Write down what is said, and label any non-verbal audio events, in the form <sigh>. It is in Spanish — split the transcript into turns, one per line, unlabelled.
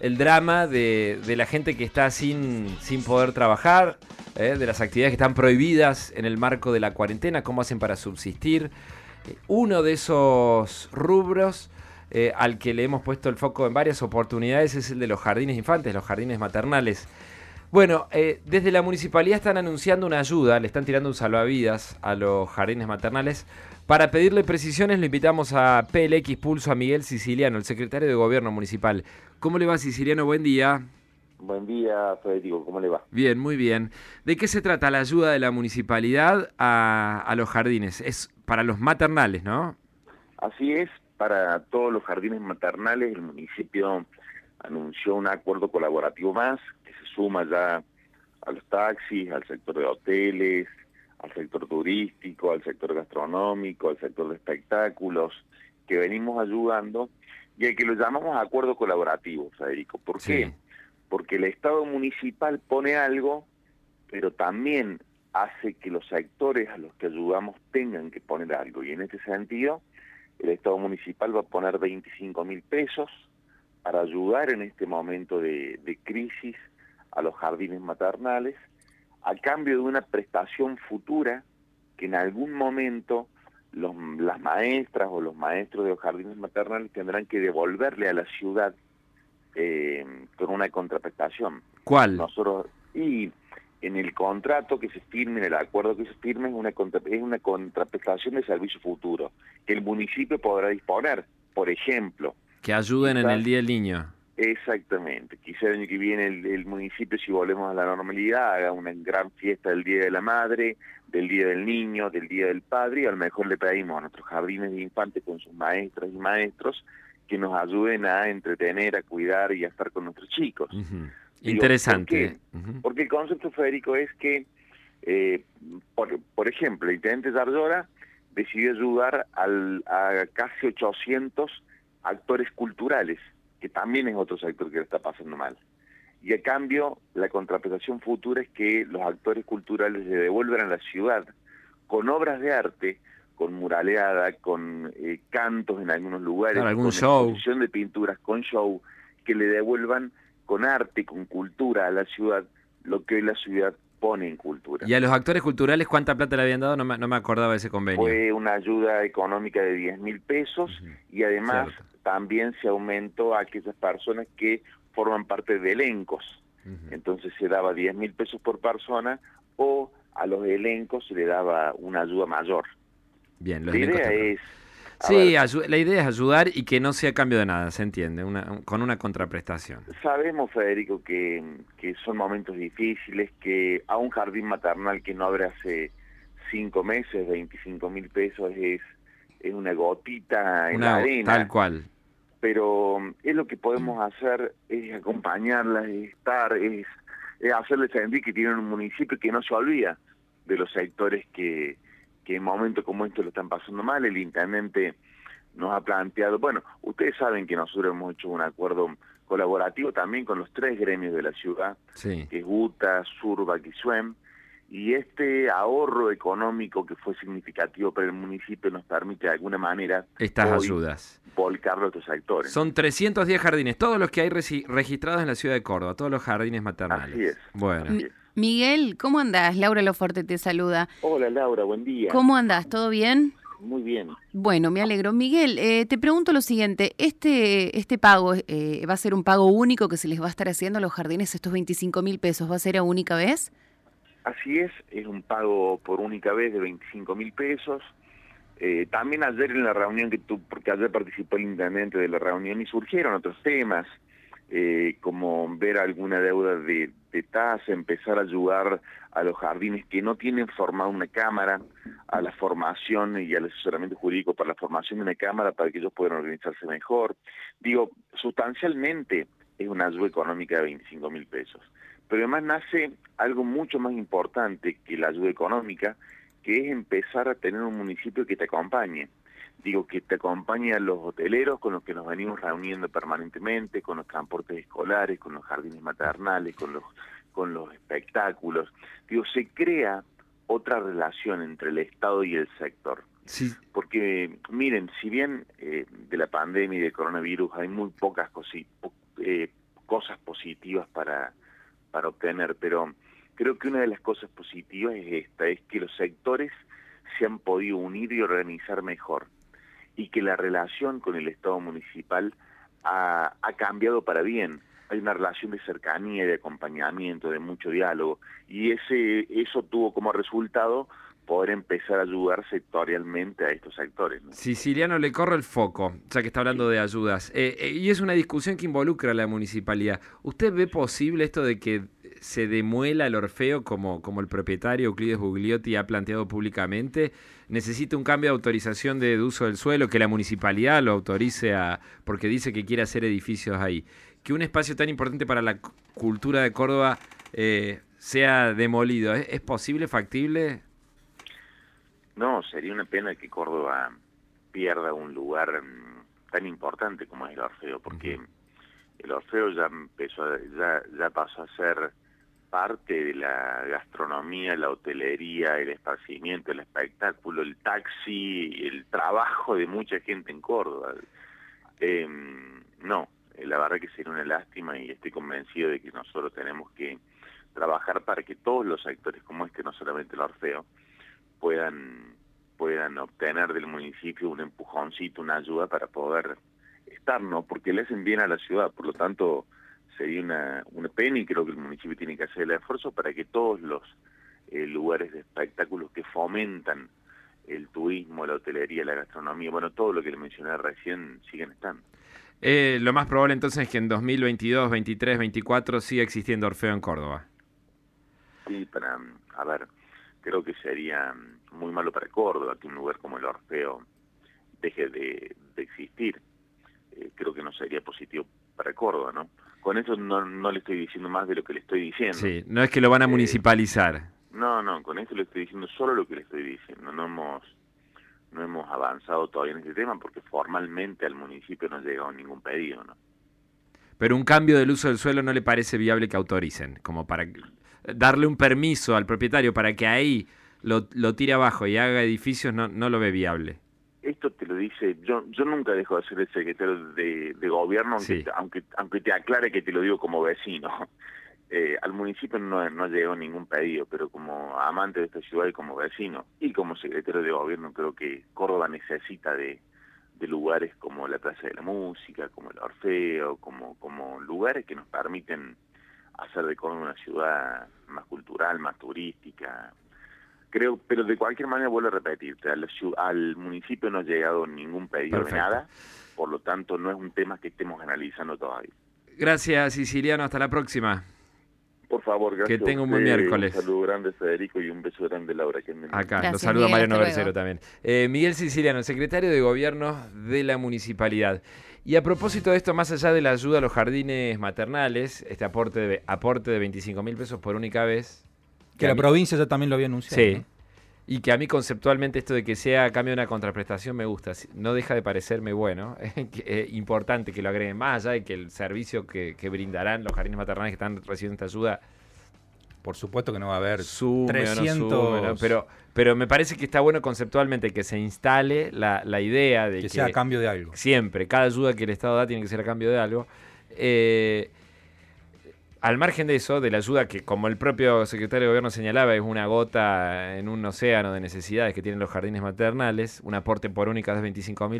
el drama de, de la gente que está sin, sin poder trabajar, eh, de las actividades que están prohibidas en el marco de la cuarentena, cómo hacen para subsistir. Eh, Uno de esos rubros eh, al que le hemos puesto el foco en varias oportunidades es el de los jardines infantes, los jardines maternales. Bueno, eh, desde la municipalidad están anunciando una ayuda, le están tirando un salvavidas a los jardines maternales. Para pedirle precisiones, lo invitamos a PLX Pulso a Miguel Siciliano, el secretario de Gobierno Municipal. ¿Cómo le va, Siciliano? Buen día.
Buen día, Federico, ¿cómo le va?
Bien, muy bien. ¿De qué se trata la ayuda de la municipalidad a, a los jardines? Es para los maternales, ¿no?
Así es, para todos los jardines maternales el municipio anunció un acuerdo colaborativo más suma ya a los taxis, al sector de hoteles, al sector turístico, al sector gastronómico, al sector de espectáculos, que venimos ayudando y al que lo llamamos acuerdo colaborativo, Federico. ¿Por
Sí.
qué? Porque el Estado municipal pone algo, pero también hace que los sectores a los que ayudamos tengan que poner algo. Y en este sentido, el Estado municipal va a poner 25 mil pesos para ayudar en este momento de, de crisis a los jardines maternales, a cambio de una prestación futura que en algún momento los, las maestras o los maestros de los jardines maternales tendrán que devolverle a la ciudad eh, con una contraprestación.
¿Cuál?
Nosotros, y en el contrato que se firme, en el acuerdo que se firme, es una, contra- es una contraprestación de servicio futuro, que el municipio podrá disponer. Por ejemplo,
Que ayuden en el Día del Niño.
Exactamente, quizá el año que viene el, el municipio, si volvemos a la normalidad, haga una gran fiesta del Día de la Madre, del Día del Niño, del Día del Padre, y a lo mejor le pedimos a nuestros jardines de infantes con sus maestras y maestros que nos ayuden a entretener, a cuidar y a estar con nuestros chicos. Digo,
Interesante. Ujú.
Porque el concepto, Federico, es que, eh, por, por ejemplo, el intendente Zardora decidió ayudar al, a casi 800 actores culturales, que también es otro sector que le está pasando mal. Y a cambio, la contraprestación futura es que los actores culturales le devuelvan a la ciudad con obras de arte, con muraleada, con eh, cantos en algunos lugares,
Claro, algún
con
show.
exposición de pinturas, con show, que le devuelvan con arte, con cultura a la ciudad, lo que hoy la ciudad pone en cultura.
¿Y a los actores culturales cuánta plata le habían dado? No me, no me acordaba de ese convenio.
Fue una ayuda económica de 10 mil pesos y además
Cierto.
También se aumentó a aquellas personas que forman parte de elencos. Entonces se daba 10 mil pesos por persona o a los elencos se le daba una ayuda mayor.
Bien, los
La idea es...
Sí, la idea es ayudar y que no sea cambio de nada, se entiende, una- un- con una contraprestación.
Sabemos, Federico, que, que son momentos difíciles, que a un jardín maternal que no abre hace cinco meses, 25 mil pesos es, es una gotita en la arena.
tal cual.
pero es lo que podemos hacer, es acompañarlas, es estar, es, es hacerles sentir que tienen un municipio que no se olvida de los sectores que, que en momentos como estos lo están pasando mal. El intendente nos ha planteado, bueno, ustedes saben que nosotros hemos hecho un acuerdo colaborativo también con los tres gremios de la ciudad,
Sí.
que es UTA, Surbac y SUEM, y este ahorro económico que fue significativo para el municipio nos permite de alguna manera
Estas ayudas.
volcarlo a estos sectores.
Son 310 jardines, todos los que hay registrados en la ciudad de Córdoba, todos los jardines maternales.
Así es.
Bueno,
Así es.
Miguel, ¿cómo andás? Laura Loforte te saluda.
Hola Laura, buen día.
¿Cómo andás? ¿Todo bien?
Muy bien.
Bueno, me alegro. Miguel, eh, te pregunto lo siguiente. ¿Este, este pago eh, va a ser un pago único que se les va a estar haciendo a los jardines, estos 25 mil pesos? ¿Va a ser a única vez?
Así es, es un pago por única vez de 25 mil pesos. Eh, también ayer en la reunión que tú, porque ayer participó el intendente de la reunión y surgieron otros temas, eh, como ver alguna deuda de, de tasa, empezar a ayudar a los jardines que no tienen formada una cámara, a la formación y al asesoramiento jurídico para la formación de una cámara para que ellos puedan organizarse mejor. Digo, sustancialmente es una ayuda económica de 25 mil pesos. Pero además nace algo mucho más importante que la ayuda económica, que es empezar a tener un municipio que te acompañe. Digo, que te acompañe a los hoteleros con los que nos venimos reuniendo permanentemente, con los transportes escolares, con los jardines maternales, con los, con los espectáculos. Digo, se crea otra relación entre el Estado y el sector.
sí,
Porque, miren, si bien eh, de la pandemia y del coronavirus hay muy pocas cositas, cosas positivas para, para obtener, pero creo que una de las cosas positivas es esta, es que los sectores se han podido unir y organizar mejor y que la relación con el Estado municipal ha, ha cambiado para bien. Hay una relación de cercanía, de acompañamiento, de mucho diálogo y ese eso tuvo como resultado poder empezar a ayudar sectorialmente a estos sectores.
Siciliano, le corro el foco, ya que está hablando de ayudas. Eh, eh, y es una discusión que involucra a la municipalidad. ¿Usted ve posible esto de que se demuela el Orfeo como, como el propietario Euclides Bugliotti ha planteado públicamente? ¿Necesita un cambio de autorización de, uso del suelo, que la municipalidad lo autorice a, porque dice que quiere hacer edificios ahí? Que un espacio tan importante para la cultura de Córdoba eh, sea demolido. ¿Es posible, factible?
No, sería una pena que Córdoba pierda un lugar mm, tan importante como es el Orfeo, porque el Orfeo ya empezó, ya, ya pasó a ser parte de la gastronomía, la hotelería, el esparcimiento, el espectáculo, el taxi, el trabajo de mucha gente en Córdoba. Eh, no, la verdad que sería una lástima y estoy convencido de que nosotros tenemos que trabajar para que todos los sectores como este, no solamente el Orfeo, puedan puedan obtener del municipio un empujoncito, una ayuda para poder estar, ¿no? Porque le hacen bien a la ciudad, por lo tanto sería una, una pena y creo que el municipio tiene que hacer el esfuerzo para que todos los eh, lugares de espectáculos que fomentan el turismo, la hotelería, la gastronomía, bueno, todo lo que le mencioné recién, siguen estando.
Eh, lo más probable entonces es que en 2022, 23, 24 siga existiendo Orfeo en Córdoba.
Sí, para, a ver, creo que sería muy malo para Córdoba que un lugar como el Orfeo deje de, existir. Eh, creo que no sería positivo para Córdoba, ¿no? Con eso no, no le estoy diciendo más de lo que le estoy diciendo.
Sí, no es que lo van a eh, municipalizar.
No, no, con esto le estoy diciendo solo lo que le estoy diciendo. No hemos no hemos avanzado todavía en este tema porque formalmente al municipio no ha llegado ningún pedido, ¿no?
Pero un cambio del uso del suelo no le parece viable que autoricen, como para darle un permiso al propietario para que ahí lo, lo tire abajo y haga edificios, no, no lo ve viable.
Esto te lo dice, yo yo nunca dejo de ser el secretario de, gobierno, aunque, aunque, aunque te aclare que te lo digo como vecino. <laughs> Eh, al municipio no, no llegado ningún pedido, pero como amante de esta ciudad y como vecino y como secretario de gobierno creo que Córdoba necesita de, de lugares como la Plaza de la Música, como el Orfeo, como, como lugares que nos permiten hacer de Córdoba una ciudad más cultural, más turística. Creo, pero de cualquier manera vuelvo a repetirte, al, al municipio no ha llegado ningún pedido de nada, por lo tanto no es un tema que estemos analizando todavía.
Gracias, Siciliano, hasta la próxima.
Por favor, gracias.
Que tenga un buen miércoles.
Un saludo grande, Federico, y un beso grande, Laura.
Acá, nos saluda Mariano Bercero también. Eh, Miguel Siciliano, secretario de Gobierno de la Municipalidad. Y a propósito de esto, más allá de la ayuda a los jardines maternales, este aporte de, aporte de 25 mil pesos por única vez.
Que, la provincia ya también lo había anunciado.
Sí. Y que a mí conceptualmente esto de que sea a cambio de una contraprestación me gusta. No deja de parecerme bueno. <laughs> Es importante que lo agreguen más allá de que el servicio que, brindarán los jardines maternales que están recibiendo esta ayuda
por supuesto que no va a haber
sume 300... pero, pero me parece que está bueno conceptualmente que se instale la, idea de que,
que, sea a cambio de algo.
Siempre, cada ayuda que el Estado da tiene que ser a cambio de algo. Eh, al margen de eso, de la ayuda que, como el propio secretario de Gobierno señalaba, es una gota en un océano de necesidades que tienen los jardines maternales, un aporte por única de 25 mil